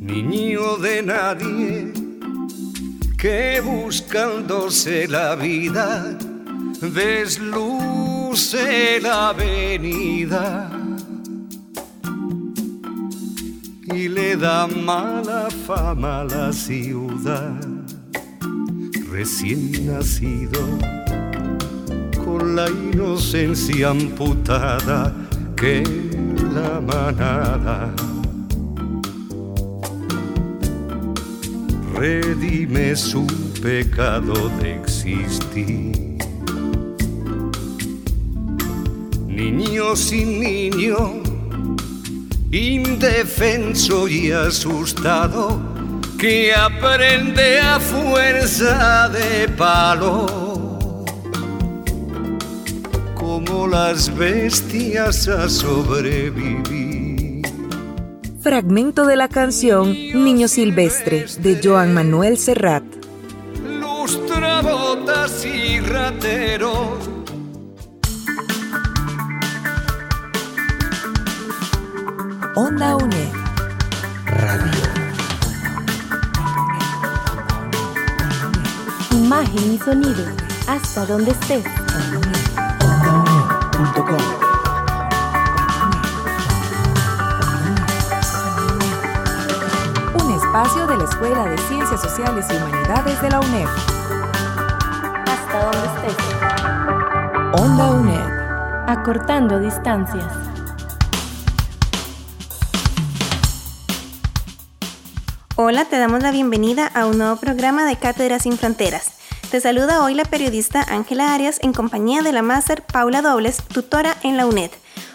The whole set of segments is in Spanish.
Niño de nadie que buscándose la vida desluce la avenida y le da mala fama a la ciudad recién nacido con la inocencia amputada que la manada redime su pecado de existir. Niño sin niño, indefenso y asustado, que aprende a fuerza de palo, como las bestias a sobrevivir. Fragmento de la canción Niño Silvestre de Joan Manuel Serrat. Lustrabotas y rateros Onda UNED. Imagen y sonido, hasta donde estés. Un espacio de la Escuela de Ciencias Sociales y Humanidades de la UNED. Hasta donde estés. Onda UNED. Acortando distancias. Hola, te damos la bienvenida a un nuevo programa de Cátedras sin Fronteras. Te saluda hoy la periodista Ángela Arias en compañía de la máster Paula Dobles, tutora en la UNED.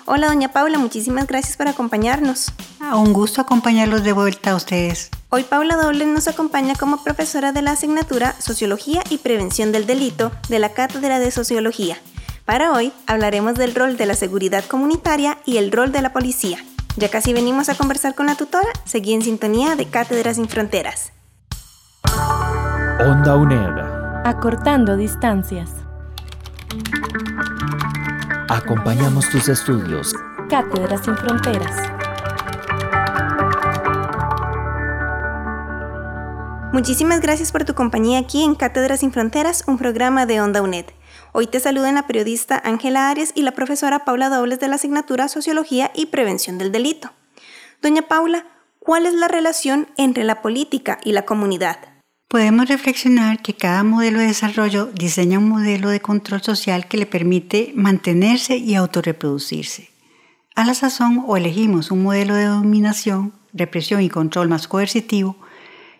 Hola, doña Paula, muchísimas gracias por acompañarnos. Ah, Un gusto acompañarlos de vuelta a ustedes. Hoy Paula Dobles nos acompaña como profesora de la asignatura Sociología y Prevención del Delito de la Cátedra de Sociología. Para hoy hablaremos del rol de la seguridad comunitaria y el rol de la policía. Ya casi venimos a conversar con la tutora, seguí en sintonía de Cátedras sin Fronteras. Onda UNED. Acortando distancias. Acompañamos tus estudios. Cátedras sin fronteras. Muchísimas gracias por tu compañía aquí en Cátedras sin Fronteras, un programa de Onda UNED. Hoy te saludan la periodista Ángela Arias y la profesora Paula Dobles de la asignatura Sociología y Prevención del Delito. Doña Paula, ¿cuál es la relación entre la política y la comunidad? Podemos reflexionar que cada modelo de desarrollo diseña un modelo de control social que le permite mantenerse y autorreproducirse. A la sazón o elegimos un modelo de dominación, represión y control más coercitivo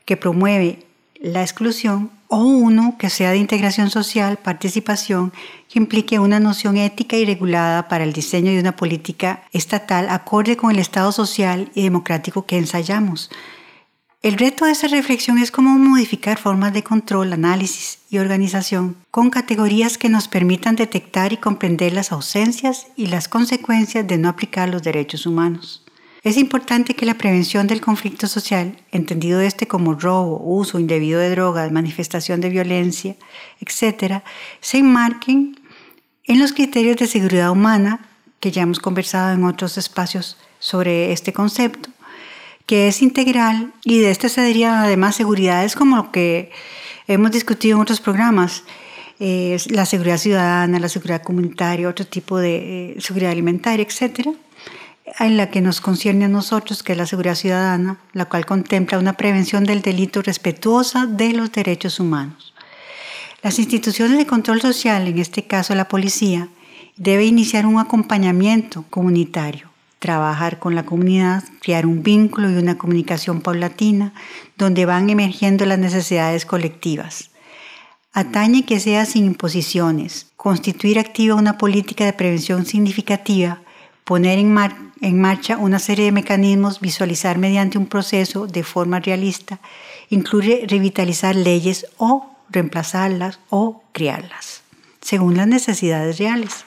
que promueve la exclusión o uno que sea de integración social, participación, que implique una noción ética y regulada para el diseño de una política estatal acorde con el Estado social y democrático que ensayamos. El reto de esta reflexión es cómo modificar formas de control, análisis y organización con categorías que nos permitan detectar y comprender las ausencias y las consecuencias de no aplicar los derechos humanos. Es importante que la prevención del conflicto social, entendido este como robo, uso indebido de drogas, manifestación de violencia, etc., se enmarquen en los criterios de seguridad humana que ya hemos conversado en otros espacios sobre este concepto, que es integral y de este se derivan además seguridades como lo que hemos discutido en otros programas, eh, la seguridad ciudadana, la seguridad comunitaria, otro tipo de eh, seguridad alimentaria, etcétera en la que nos concierne a nosotros, que es la seguridad ciudadana, la cual contempla una prevención del delito respetuosa de los derechos humanos. Las instituciones de control social, en este caso la policía, debe iniciar un acompañamiento comunitario, trabajar con la comunidad, crear un vínculo y una comunicación paulatina donde van emergiendo las necesidades colectivas. Atañe que sea sin imposiciones, constituir activa una política de prevención significativa, poner en, mar en marcha una serie de mecanismos, visualizar mediante un proceso de forma realista, incluye revitalizar leyes o reemplazarlas o crearlas, según las necesidades reales.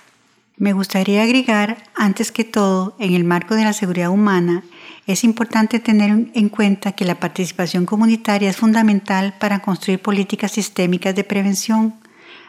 Me gustaría agregar, antes que todo, en el marco de la seguridad humana, es importante tener en cuenta que la participación comunitaria es fundamental para construir políticas sistémicas de prevención,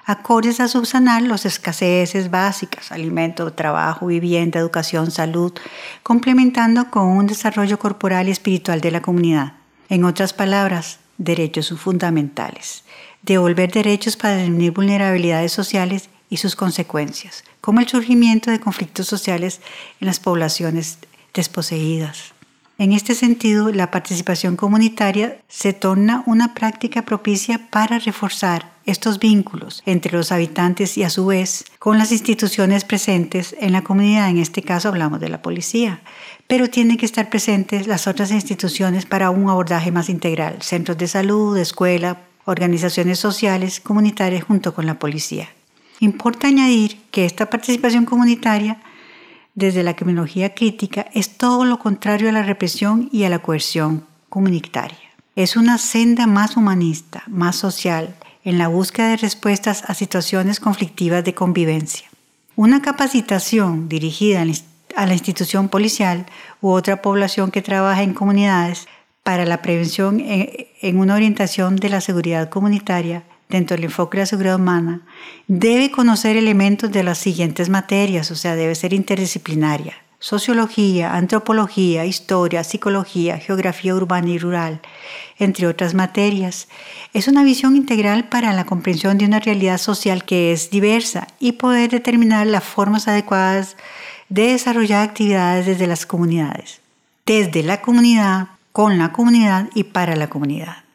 acordes a subsanar los escaseces básicas, alimento, trabajo, vivienda, educación, salud, complementando con un desarrollo corporal y espiritual de la comunidad. En otras palabras, derechos fundamentales. Devolver derechos para disminuir vulnerabilidades sociales y sus consecuencias, como el surgimiento de conflictos sociales en las poblaciones desposeídas. En este sentido, la participación comunitaria se torna una práctica propicia para reforzar estos vínculos entre los habitantes y a su vez con las instituciones presentes en la comunidad. En este caso hablamos de la policía, pero tienen que estar presentes las otras instituciones para un abordaje más integral, centros de salud, escuela, organizaciones sociales, comunitarias junto con la policía. Importa añadir que esta participación comunitaria desde la criminología crítica es todo lo contrario a la represión y a la coerción comunitaria. Es una senda más humanista, más social, en la búsqueda de respuestas a situaciones conflictivas de convivencia. Una capacitación dirigida a la institución policial u otra población que trabaja en comunidades para la prevención en una orientación de la seguridad comunitaria dentro del enfoque de la seguridad humana, debe conocer elementos de las siguientes materias, o sea, debe ser interdisciplinaria. Sociología, antropología, historia, psicología, geografía urbana y rural, entre otras materias. Es una visión integral para la comprensión de una realidad social que es diversa y poder determinar las formas adecuadas de desarrollar actividades desde las comunidades, desde la comunidad, con la comunidad y para la comunidad.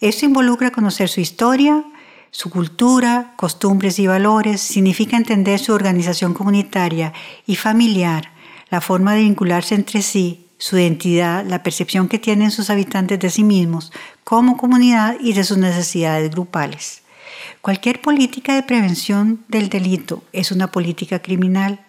Esto involucra conocer su historia, su cultura, costumbres y valores, significa entender su organización comunitaria y familiar, la forma de vincularse entre sí, su identidad, la percepción que tienen sus habitantes de sí mismos como comunidad y de sus necesidades grupales. Cualquier política de prevención del delito es una política criminal.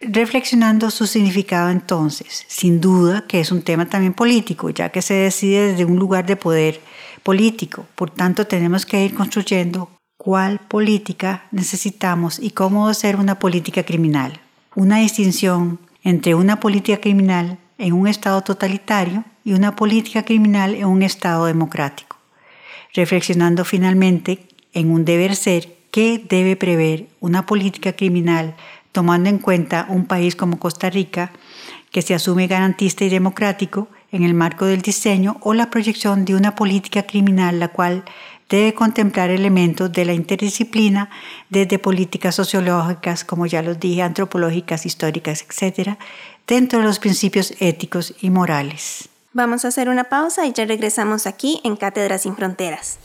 Reflexionando su significado entonces, sin duda que es un tema también político, ya que se decide desde un lugar de poder político. Por tanto, tenemos que ir construyendo cuál política necesitamos y cómo hacer una política criminal. Una distinción entre una política criminal en un Estado totalitario y una política criminal en un Estado democrático. Reflexionando finalmente en un deber ser que debe prever una política criminal tomando en cuenta un país como Costa Rica que se asume garantista y democrático en el marco del diseño o la proyección de una política criminal la cual debe contemplar elementos de la interdisciplina desde políticas sociológicas, como ya los dije, antropológicas, históricas, etc., dentro de los principios éticos y morales. Vamos a hacer una pausa y ya regresamos aquí en Cátedra sin Fronteras.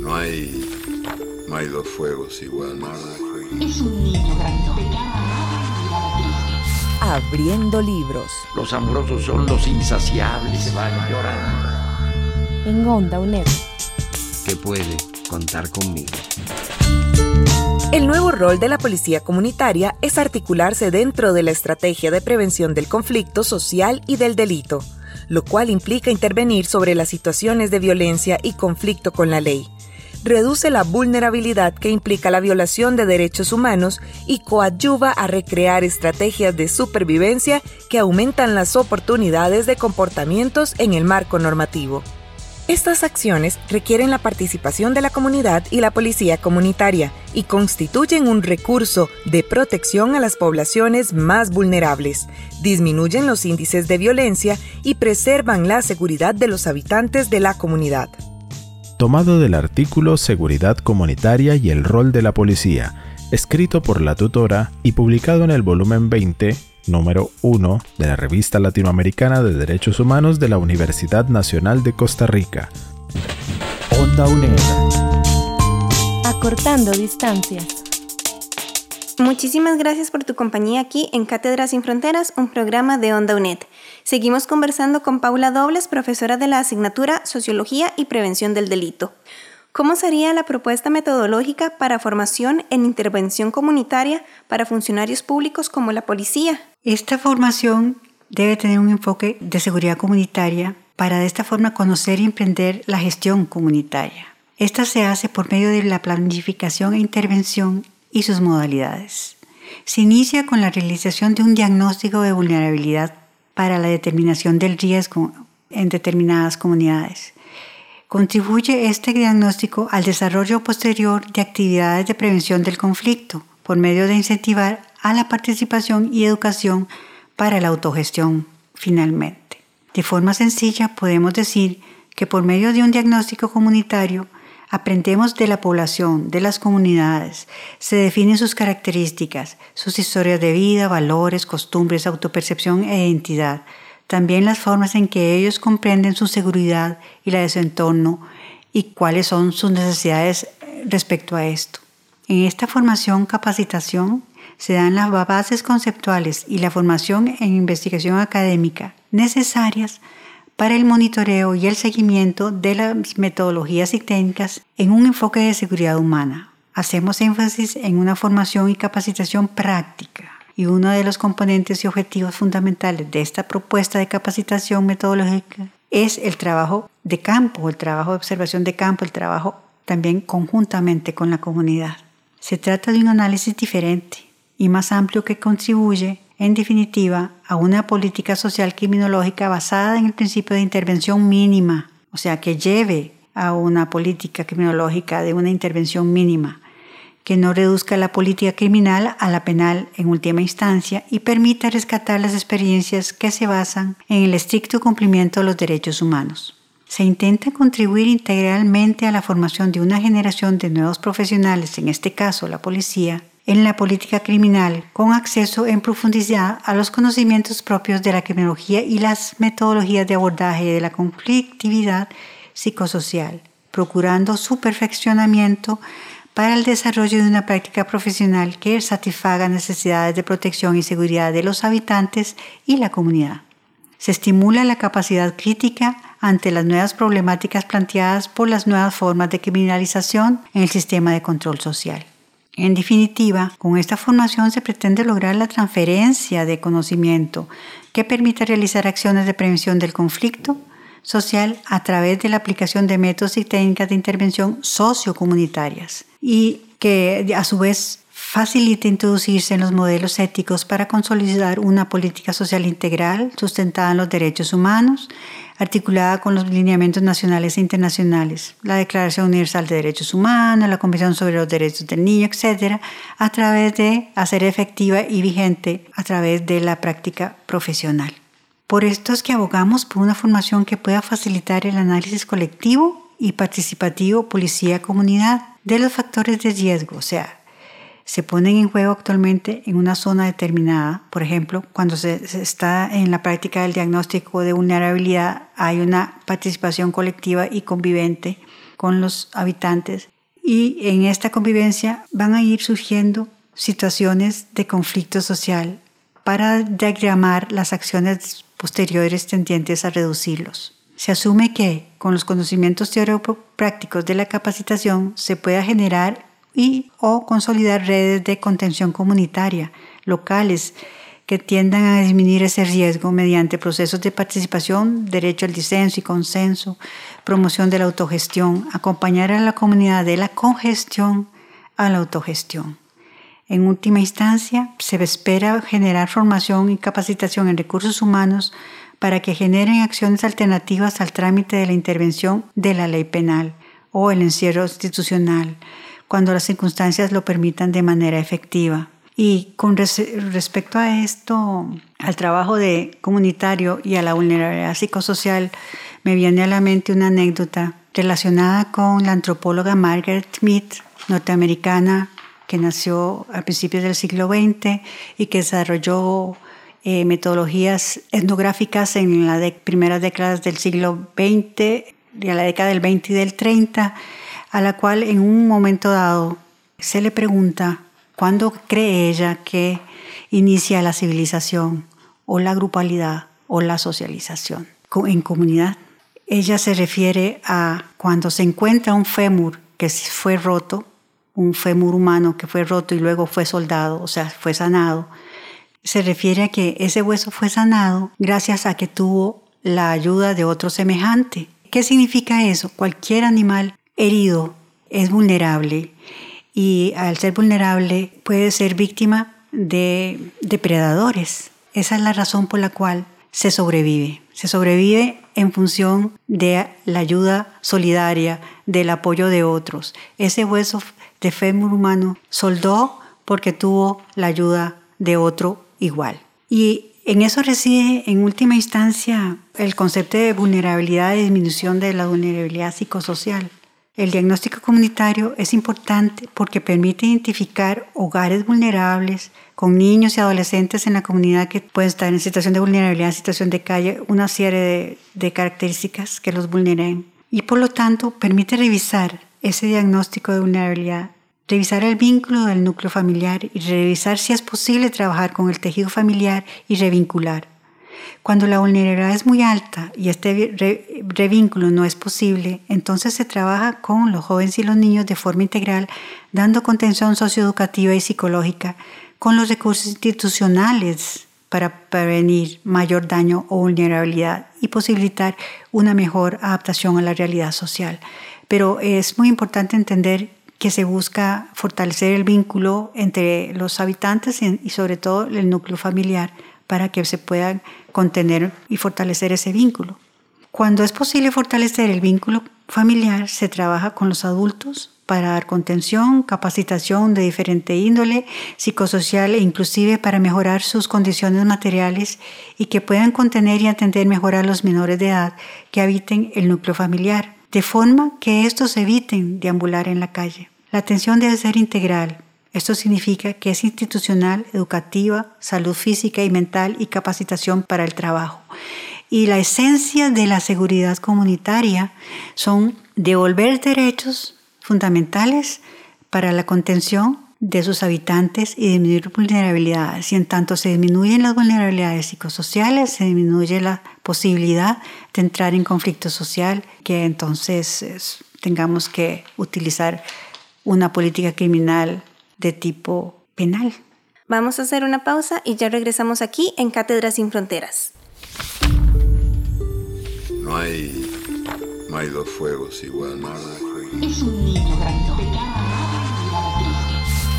No hay, no hay dos fuegos iguales. Es un niño grandote Abriendo libros. Los amorosos son los insaciables, se van llorando. En Onda UNED. Que puede contar conmigo. El nuevo rol de la policía comunitaria es articularse dentro de la estrategia de prevención del conflicto social y del delito, lo cual implica intervenir sobre las situaciones de violencia y conflicto con la ley reduce la vulnerabilidad que implica la violación de derechos humanos y coadyuva a recrear estrategias de supervivencia que aumentan las oportunidades de comportamientos en el marco normativo. Estas acciones requieren la participación de la comunidad y la policía comunitaria y constituyen un recurso de protección a las poblaciones más vulnerables, disminuyen los índices de violencia y preservan la seguridad de los habitantes de la comunidad tomado del artículo Seguridad Comunitaria y el rol de la policía, escrito por la tutora y publicado en el volumen 20, número 1 de la Revista Latinoamericana de Derechos Humanos de la Universidad Nacional de Costa Rica. Onda UNED. Acortando distancias. Muchísimas gracias por tu compañía aquí en Cátedras sin Fronteras, un programa de Onda UNED. Seguimos conversando con Paula Dobles, profesora de la asignatura Sociología y Prevención del Delito. ¿Cómo sería la propuesta metodológica para formación en intervención comunitaria para funcionarios públicos como la policía? Esta formación debe tener un enfoque de seguridad comunitaria para de esta forma conocer y emprender la gestión comunitaria. Esta se hace por medio de la planificación e intervención y sus modalidades. Se inicia con la realización de un diagnóstico de vulnerabilidad para la determinación del riesgo en determinadas comunidades, Contribuye este diagnóstico al desarrollo posterior de actividades de prevención del conflicto por medio de incentivar a la participación y educación para la autogestión finalmente. De forma sencilla podemos decir que por medio de un diagnóstico comunitario aprendemos de la población, de las comunidades, se definen sus características, sus historias de vida, valores, costumbres, autopercepción e identidad, también las formas en que ellos comprenden su seguridad y la de su entorno y cuáles son sus necesidades respecto a esto. En esta formación capacitación se dan las bases conceptuales y la formación en investigación académica necesarias para el monitoreo y el seguimiento de las metodologías y técnicas en un enfoque de seguridad humana. Hacemos énfasis en una formación y capacitación práctica y uno de los componentes y objetivos fundamentales de esta propuesta de capacitación metodológica es el trabajo de campo, el trabajo de observación de campo, el trabajo también conjuntamente con la comunidad. Se trata de un análisis diferente y más amplio que contribuye, en definitiva, a una política social criminológica basada en el principio de intervención mínima, o sea, que lleve a una política criminológica de una intervención mínima, que no reduzca la política criminal a la penal en última instancia y permita rescatar las experiencias que se basan en el estricto cumplimiento de los derechos humanos. Se intenta contribuir integralmente a la formación de una generación de nuevos profesionales, en este caso la policía, en la política criminal, con acceso en profundidad a los conocimientos propios de la criminología y las metodologías de abordaje de la conflictividad psicosocial, procurando su perfeccionamiento para el desarrollo de una práctica profesional que satisfaga necesidades de protección y seguridad de los habitantes y la comunidad. Se estimula la capacidad crítica ante las nuevas problemáticas planteadas por las nuevas formas de criminalización en el sistema de control social. En definitiva, con esta formación se pretende lograr la transferencia de conocimiento que permita realizar acciones de prevención del conflicto social a través de la aplicación de métodos y técnicas de intervención sociocomunitarias y que a su vez facilite introducirse en los modelos éticos para consolidar una política social integral sustentada en los derechos humanos, articulada con los lineamientos nacionales e internacionales, la Declaración Universal de Derechos Humanos, la Convención sobre los Derechos del Niño, etc., a través de hacer efectiva y vigente a través de la práctica profesional. Por esto es que abogamos por una formación que pueda facilitar el análisis colectivo y participativo policía-comunidad de los factores de riesgo, o sea, se ponen en juego actualmente en una zona determinada. Por ejemplo, cuando se, está en la práctica del diagnóstico de vulnerabilidad, hay una participación colectiva y convivente con los habitantes. Y en esta convivencia van a ir surgiendo situaciones de conflicto social para diagramar las acciones posteriores tendientes a reducirlos. Se asume que con los conocimientos teórico-prácticos de la capacitación se pueda generar y o consolidar redes de contención comunitaria locales que tiendan a disminuir ese riesgo mediante procesos de participación, derecho al disenso y consenso, promoción de la autogestión, acompañar a la comunidad de la congestión a la autogestión. En última instancia, se espera generar formación y capacitación en recursos humanos para que generen acciones alternativas al trámite de la intervención de la ley penal o el encierro institucional, cuando las circunstancias lo permitan de manera efectiva. Y con respecto a esto, al trabajo de comunitario y a la vulnerabilidad psicosocial, me viene a la mente una anécdota relacionada con la antropóloga Margaret Smith, norteamericana, que nació a principios del siglo XX y que desarrolló eh, metodologías etnográficas en las primeras décadas del siglo XX, de la década del 20 y del 30, a la cual en un momento dado se le pregunta cuándo cree ella que inicia la civilización o la grupalidad o la socialización en comunidad. Ella se refiere a cuando se encuentra un fémur que fue roto un fémur humano que fue roto y luego fue soldado, o sea, fue sanado, se refiere a que ese hueso fue sanado gracias a que tuvo la ayuda de otro semejante. ¿Qué significa eso? Cualquier animal herido es vulnerable y al ser vulnerable puede ser víctima de depredadores. Esa es la razón por la cual se sobrevive. Se sobrevive en función de la ayuda solidaria, del apoyo de otros. Ese hueso de fémur humano soldó porque tuvo la ayuda de otro igual. Y en eso reside, en última instancia, el concepto de vulnerabilidad y disminución de la vulnerabilidad psicosocial. El diagnóstico comunitario es importante porque permite identificar hogares vulnerables con niños y adolescentes en la comunidad que pueden estar en situación de vulnerabilidad, en situación de calle, una serie de, de características que los vulneren. Y por lo tanto permite revisar ese diagnóstico de vulnerabilidad, revisar el vínculo del núcleo familiar y revisar si es posible trabajar con el tejido familiar y revincular. Cuando la vulnerabilidad es muy alta y este revínculo no es posible, entonces se trabaja con los jóvenes y los niños de forma integral, dando contención socioeducativa y psicológica, con los recursos institucionales para prevenir mayor daño o vulnerabilidad y posibilitar una mejor adaptación a la realidad social. Pero es muy importante entender que se busca fortalecer el vínculo entre los habitantes y sobre todo el núcleo familiar para que se puedan contener y fortalecer ese vínculo. Cuando es posible fortalecer el vínculo familiar, se trabaja con los adultos para dar contención, capacitación de diferente índole, psicosocial e inclusive para mejorar sus condiciones materiales y que puedan contener y atender mejor a los menores de edad que habiten el núcleo familiar, de forma que estos eviten deambular en la calle. La atención debe ser integral, esto significa que es institucional, educativa, salud física y mental y capacitación para el trabajo. Y la esencia de la seguridad comunitaria son devolver derechos fundamentales para la contención de sus habitantes y disminuir vulnerabilidades. Y en tanto se disminuyen las vulnerabilidades psicosociales, se disminuye la posibilidad de entrar en conflicto social, que entonces tengamos que utilizar una política criminal de tipo penal. Vamos a hacer una pausa y ya regresamos aquí en Cátedras sin Fronteras. No hay, no hay dos fuegos igual. Es un niño grandote.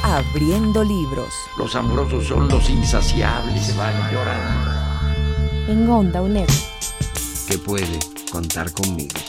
Abriendo libros. Los amorosos son los insaciables, se van llorando. En Onda UNED. Que puede contar conmigo.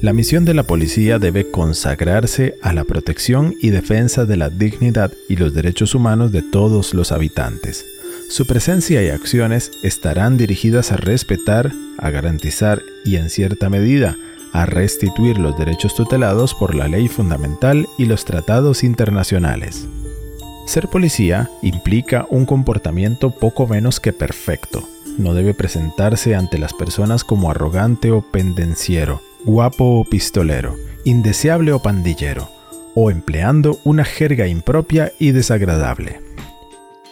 La misión de la policía debe consagrarse a la protección y defensa de la dignidad y los derechos humanos de todos los habitantes. Su presencia y acciones estarán dirigidas a respetar, a garantizar y en cierta medida a restituir los derechos tutelados por la ley fundamental y los tratados internacionales. Ser policía implica un comportamiento poco menos que perfecto. No debe presentarse ante las personas como arrogante o pendenciero, guapo o pistolero, indeseable o pandillero, o empleando una jerga impropia y desagradable.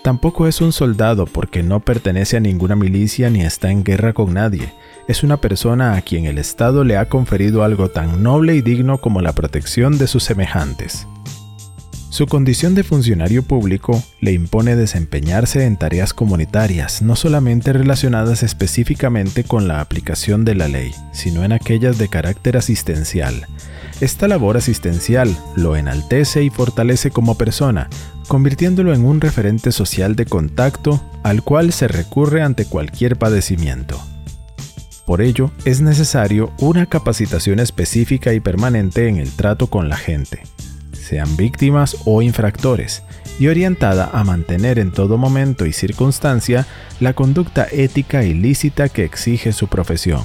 Tampoco es un soldado porque no pertenece a ninguna milicia ni está en guerra con nadie. Es una persona a quien el Estado le ha conferido algo tan noble y digno como la protección de sus semejantes. Su condición de funcionario público le impone desempeñarse en tareas comunitarias, no solamente relacionadas específicamente con la aplicación de la ley, sino en aquellas de carácter asistencial. Esta labor asistencial lo enaltece y fortalece como persona, convirtiéndolo en un referente social de contacto al cual se recurre ante cualquier padecimiento. Por ello, es necesario una capacitación específica y permanente en el trato con la gente, sean víctimas o infractores, y orientada a mantener en todo momento y circunstancia la conducta ética y lícita que exige su profesión.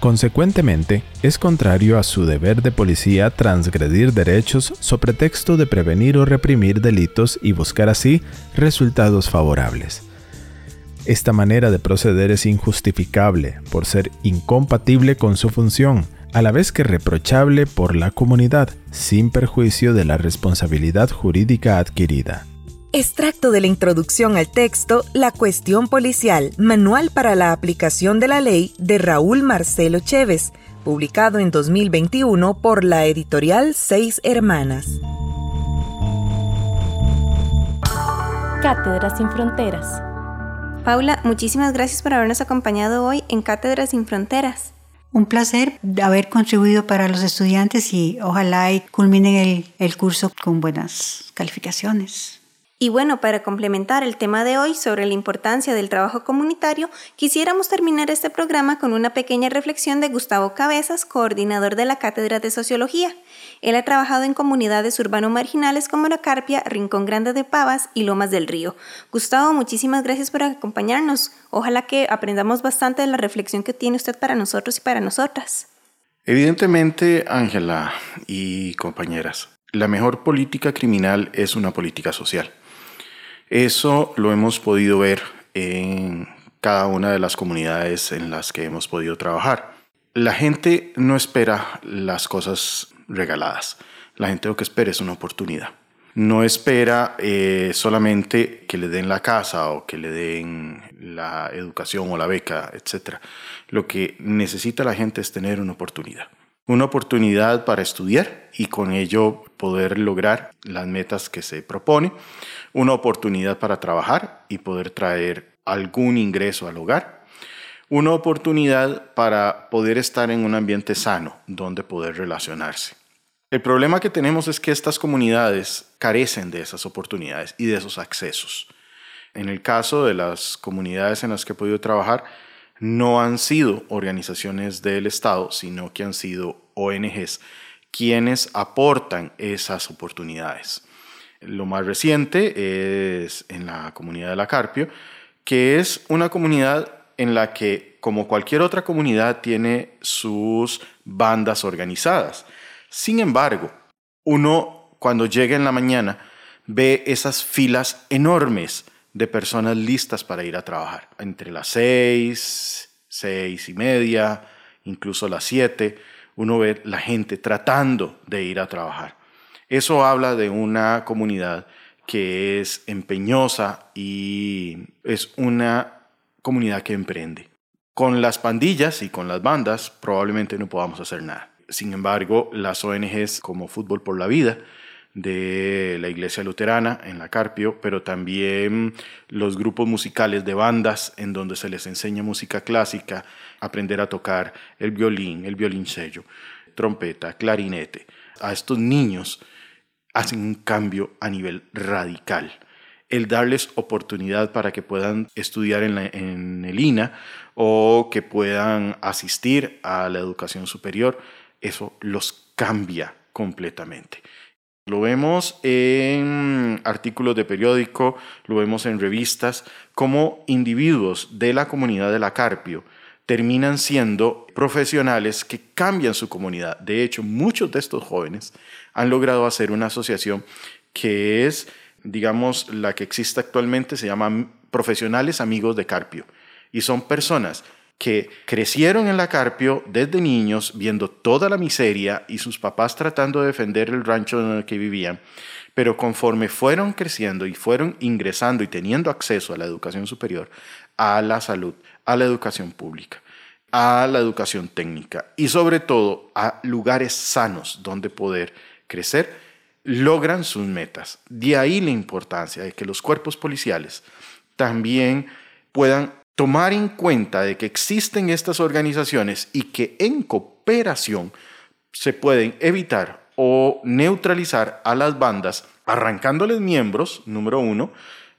Consecuentemente, es contrario a su deber de policía transgredir derechos sobre pretexto de prevenir o reprimir delitos y buscar así resultados favorables. Esta manera de proceder es injustificable por ser incompatible con su función, a la vez que reprochable por la comunidad, sin perjuicio de la responsabilidad jurídica adquirida. Extracto de la introducción al texto La cuestión policial, Manual para la aplicación de la ley de Raúl Marcelo Chévez, publicado en 2021 por la editorial Seis Hermanas. Cátedras sin Fronteras. Paula, muchísimas gracias por habernos acompañado hoy en Cátedras sin Fronteras. Un placer haber contribuido para los estudiantes y ojalá y culminen el, el curso con buenas calificaciones. Y bueno, para complementar el tema de hoy sobre la importancia del trabajo comunitario, quisiéramos terminar este programa con una pequeña reflexión de Gustavo Cabezas, coordinador de la Cátedra de Sociología. Él ha trabajado en comunidades urbano-marginales como La Carpia, Rincón Grande de Pavas y Lomas del Río. Gustavo, muchísimas gracias por acompañarnos. Ojalá que aprendamos bastante de la reflexión que tiene usted para nosotros y para nosotras. Evidentemente, Ángela y compañeras, la mejor política criminal es una política social. Eso lo hemos podido ver en cada una de las comunidades en las que hemos podido trabajar. La gente no espera las cosas regaladas. La gente lo que espera es una oportunidad. No espera eh, solamente que le den la casa o que le den la educación o la beca, etc. Lo que necesita la gente es tener una oportunidad. Una oportunidad para estudiar y con ello poder lograr las metas que se propone una oportunidad para trabajar y poder traer algún ingreso al hogar, una oportunidad para poder estar en un ambiente sano donde poder relacionarse. El problema que tenemos es que estas comunidades carecen de esas oportunidades y de esos accesos. En el caso de las comunidades en las que he podido trabajar, no han sido organizaciones del Estado, sino que han sido ONGs quienes aportan esas oportunidades. Lo más reciente es en la comunidad de la Carpio, que es una comunidad en la que, como cualquier otra comunidad, tiene sus bandas organizadas. Sin embargo, uno cuando llega en la mañana ve esas filas enormes de personas listas para ir a trabajar. Entre las seis, seis y media, incluso las siete, uno ve la gente tratando de ir a trabajar. Eso habla de una comunidad que es empeñosa y es una comunidad que emprende. Con las pandillas y con las bandas probablemente no podamos hacer nada. Sin embargo, las ONGs como Fútbol por la Vida de la Iglesia Luterana en la Carpio, pero también los grupos musicales de bandas en donde se les enseña música clásica, aprender a tocar el violín, el violoncello, trompeta, clarinete. A estos niños hacen un cambio a nivel radical. El darles oportunidad para que puedan estudiar en, el INA o que puedan asistir a la educación superior, eso los cambia completamente. Lo vemos en artículos de periódico, lo vemos en revistas, como individuos de la comunidad de la Carpio terminan siendo profesionales que cambian su comunidad. De hecho, muchos de estos jóvenes han logrado hacer una asociación que es, digamos, la que existe actualmente, se llama Profesionales Amigos de Carpio. Y son personas que crecieron en la Carpio desde niños, viendo toda la miseria y sus papás tratando de defender el rancho en el que vivían, pero conforme fueron creciendo y fueron ingresando y teniendo acceso a la educación superior, a la salud, a la educación pública, a la educación técnica y sobre todo a lugares sanos donde poder crecer, logran sus metas. De ahí la importancia de que los cuerpos policiales también puedan tomar en cuenta de que existen estas organizaciones y que en cooperación se pueden evitar o neutralizar a las bandas arrancándoles miembros, número uno,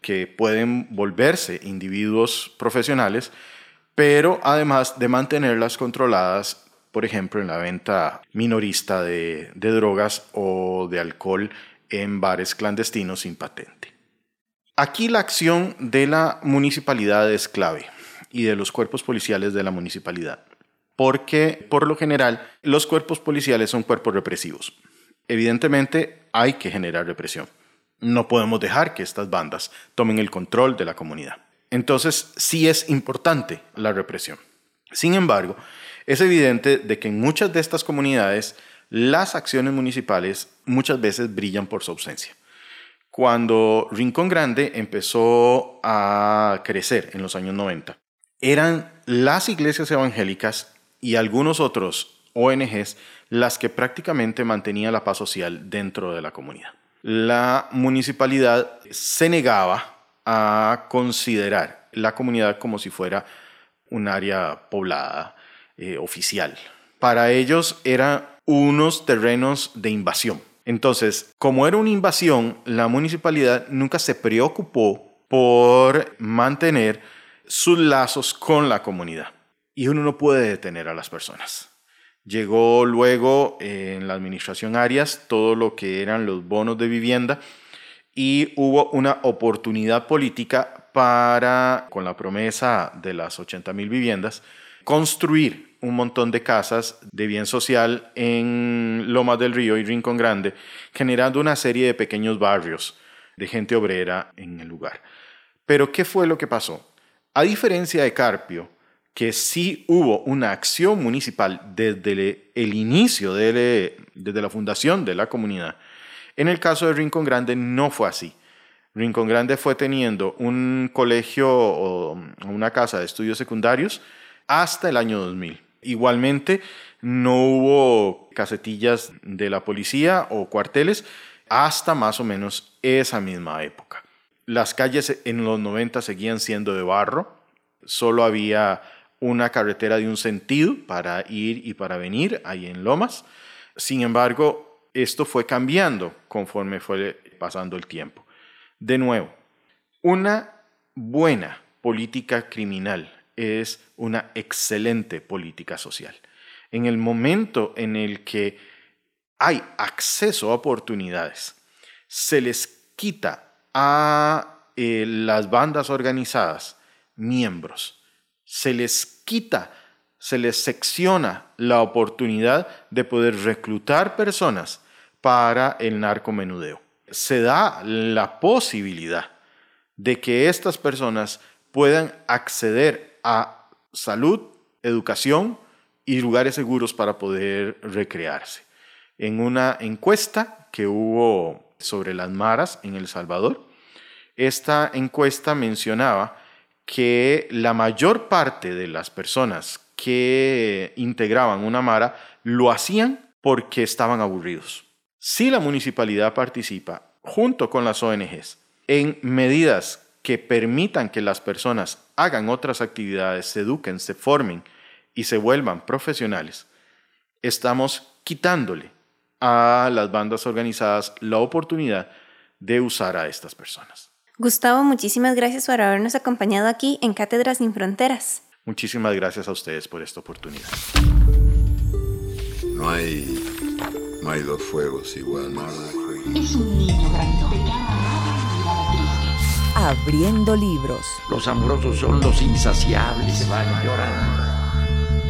que pueden volverse individuos profesionales, pero además de mantenerlas controladas, por ejemplo, en la venta minorista de, drogas o de alcohol en bares clandestinos sin patente. Aquí la acción de la municipalidad es clave y de los cuerpos policiales de la municipalidad, porque por lo general los cuerpos policiales son cuerpos represivos. Evidentemente hay que generar represión. No podemos dejar que estas bandas tomen el control de la comunidad. Entonces, sí es importante la represión. Sin embargo, es evidente de que en muchas de estas comunidades las acciones municipales muchas veces brillan por su ausencia. Cuando Rincón Grande empezó a crecer en los años 90, eran las iglesias evangélicas y algunos otros ONGs las que prácticamente mantenían la paz social dentro de la comunidad. La municipalidad se negaba a considerar la comunidad como si fuera un área poblada eh, oficial. Para ellos eran unos terrenos de invasión Entonces, como era una invasión, la municipalidad nunca se preocupó por mantener sus lazos con la comunidad. Y uno no puede detener a las personas. Llegó luego en la administración Arias todo lo que eran los bonos de vivienda y hubo una oportunidad política para, con la promesa de las 80 mil viviendas, construir un montón de casas de bien social en Lomas del Río y Rincón Grande, generando una serie de pequeños barrios de gente obrera en el lugar. Pero, ¿qué fue lo que pasó? A diferencia de Carpio, que sí hubo una acción municipal desde el inicio, desde la fundación de la comunidad, en el caso de Rincón Grande no fue así. Rincón Grande fue teniendo un colegio o una casa de estudios secundarios hasta el año 2000. Igualmente, no hubo casetillas de la policía o cuarteles hasta más o menos esa misma época. Las calles en los 90 seguían siendo de barro, solo había una carretera de un sentido para ir y para venir ahí en Lomas. Sin embargo, esto fue cambiando conforme fue pasando el tiempo. De nuevo, una buena política criminal es una excelente política social. En el momento en el que hay acceso a oportunidades, se les quita a eh, las bandas organizadas miembros, se les quita, se les secciona la oportunidad de poder reclutar personas para el narcomenudeo. Se da la posibilidad de que estas personas puedan acceder a salud, educación y lugares seguros para poder recrearse. En una encuesta que hubo sobre las maras en El Salvador, esta encuesta mencionaba que la mayor parte de las personas que integraban una mara lo hacían porque estaban aburridos. Si la municipalidad participa junto con las ONGs en medidas que permitan que las personas hagan otras actividades, se eduquen, se formen y se vuelvan profesionales, estamos quitándole a las bandas organizadas la oportunidad de usar a estas personas. Gustavo, muchísimas gracias por habernos acompañado aquí en Cátedras sin Fronteras. Muchísimas gracias a ustedes por esta oportunidad. No hay, no hay dos fuegos igual. Es un niño grandote. Abriendo libros. Los amorosos son los insaciables, se van llorando.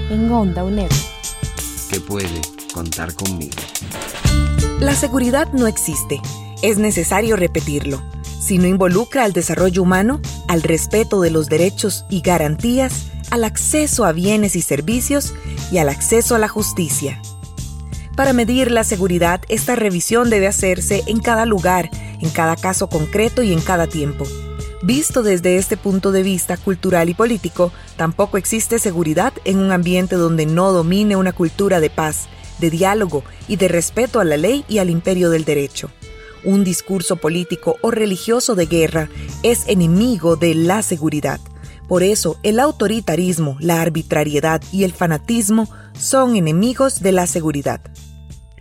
En Onda UNED. Que puede contar conmigo. La seguridad no existe. Es necesario repetirlo. Si no involucra al desarrollo humano, al respeto de los derechos y garantías, al acceso a bienes y servicios y al acceso a la justicia. Para medir la seguridad, esta revisión debe hacerse en cada lugar, en cada caso concreto y en cada tiempo. Visto desde este punto de vista cultural y político, tampoco existe seguridad en un ambiente donde no domine una cultura de paz, de diálogo y de respeto a la ley y al imperio del derecho. Un discurso político o religioso de guerra es enemigo de la seguridad. Por eso, el autoritarismo, la arbitrariedad y el fanatismo son enemigos de la seguridad.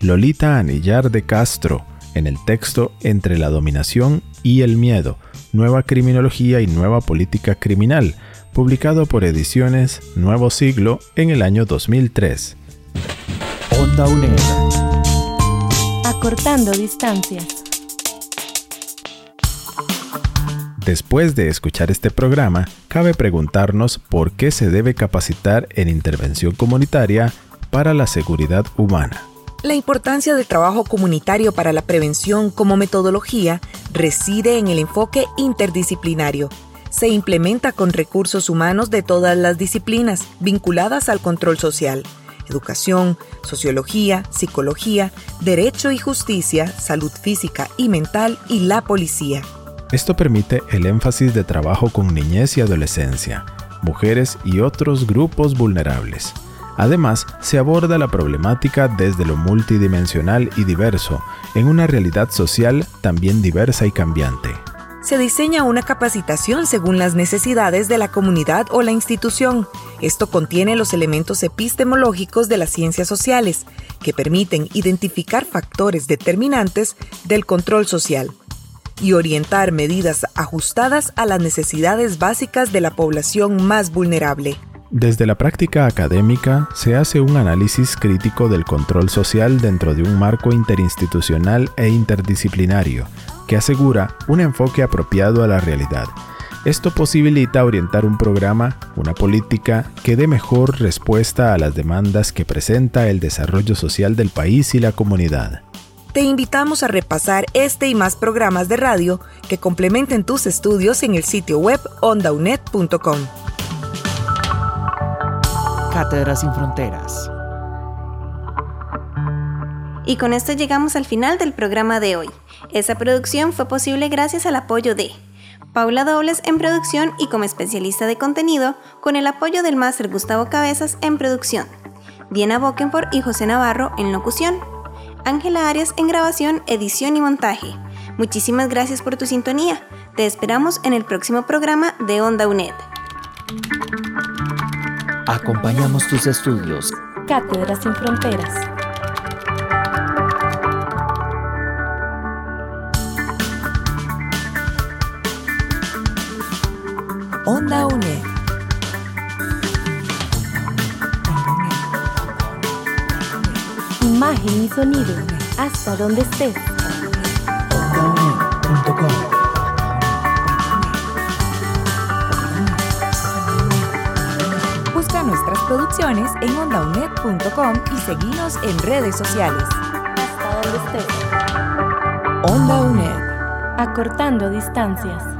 Lolita Anillar de Castro, en el texto Entre la dominación y el miedo, Nueva Criminología y Nueva Política Criminal, publicado por Ediciones Nuevo Siglo en el año 2003. Onda UNED. Acortando distancias. Después de escuchar este programa, cabe preguntarnos por qué se debe capacitar en intervención comunitaria para la seguridad humana. La importancia del trabajo comunitario para la prevención como metodología reside en el enfoque interdisciplinario. Se implementa con recursos humanos de todas las disciplinas vinculadas al control social, educación, sociología, psicología, derecho y justicia, salud física y mental y la policía. Esto permite el énfasis de trabajo con niñez y adolescencia, mujeres y otros grupos vulnerables. Además, se aborda la problemática desde lo multidimensional y diverso, en una realidad social también diversa y cambiante. se diseña una capacitación según las necesidades de la comunidad o la institución. Esto contiene los elementos epistemológicos de las ciencias sociales, que permiten identificar factores determinantes del control social y orientar medidas ajustadas a las necesidades básicas de la población más vulnerable. Desde la práctica académica se hace un análisis crítico del control social dentro de un marco interinstitucional e interdisciplinario que asegura un enfoque apropiado a la realidad. Esto posibilita orientar un programa, una política que dé mejor respuesta a las demandas que presenta el desarrollo social del país y la comunidad. Te invitamos a repasar este y más programas de radio que complementen tus estudios en el sitio web ondaunet.com. Cátedra sin Fronteras. Y con esto llegamos al final del programa de hoy. Esa producción fue posible gracias al apoyo de Paula Dobles en producción y como especialista de contenido, con el apoyo del máster Gustavo Cabezas en producción, Diana Bokenford y José Navarro en locución, Ángela Arias en grabación, edición y montaje. Muchísimas gracias por tu sintonía. Te esperamos en el próximo programa de Onda UNED. Acompañamos tus estudios. Cátedras sin Fronteras. Onda UNED. Imagen y sonido. Hasta donde estés. En ondaunet.com y seguinos en redes sociales. Hasta donde estés. Onda UNED. Acortando distancias.